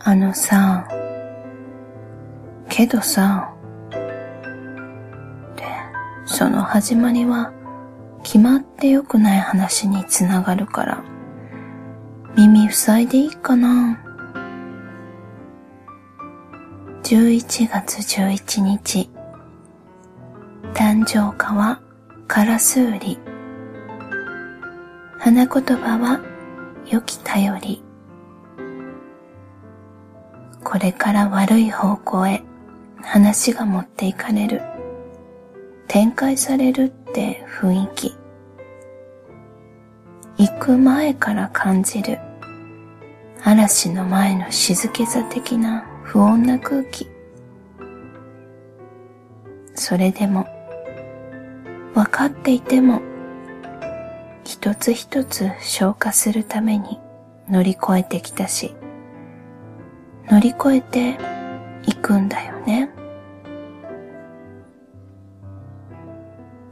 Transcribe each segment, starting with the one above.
あのさ、けどさ、で、その始まりは決まって良くない話につながるから、耳塞いでいいかな？11月11日、誕生花はカラスウリ。花言葉は良き頼り。これから悪い方向へ話が持っていかれる。展開されるって雰囲気。行く前から感じる。嵐の前の静けさ的な不穏な空気。それでも、分かっていても、一つ一つ消化するために乗り越えてきたし、乗り越えていくんだよね。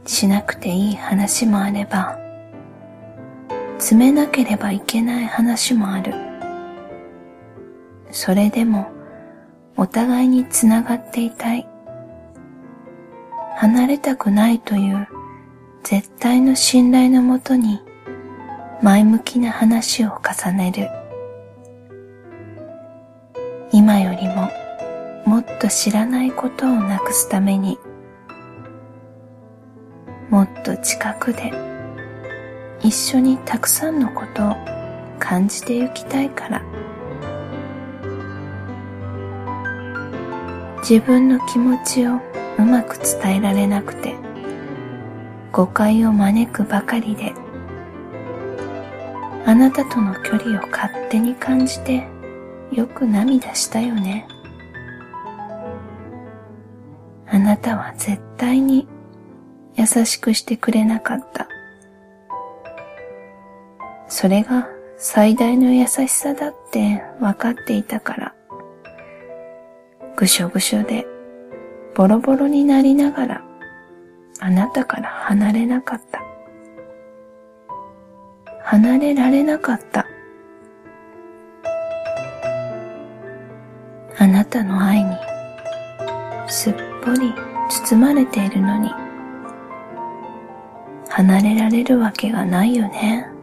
しなくていい話もあれば、詰めなければいけない話もある。それでもお互いにつながっていたい。離れたくないという絶対の信頼のもとに前向きな話を重ねる。今よりももっと知らないことをなくすためにもっと近くで一緒にたくさんのことを感じてゆきたいから。自分の気持ちをうまく伝えられなくて誤解を招くばかりであなたとの距離を勝手に感じてよく涙したよねあなたは絶対に優しくしてくれなかった。それが最大の優しさだって分かっていたから、ぐしょぐしょでボロボロになりながらあなたから離れなかった。離れられなかった。あなたの愛にすっぽり包まれているのに離れられるわけがないよね。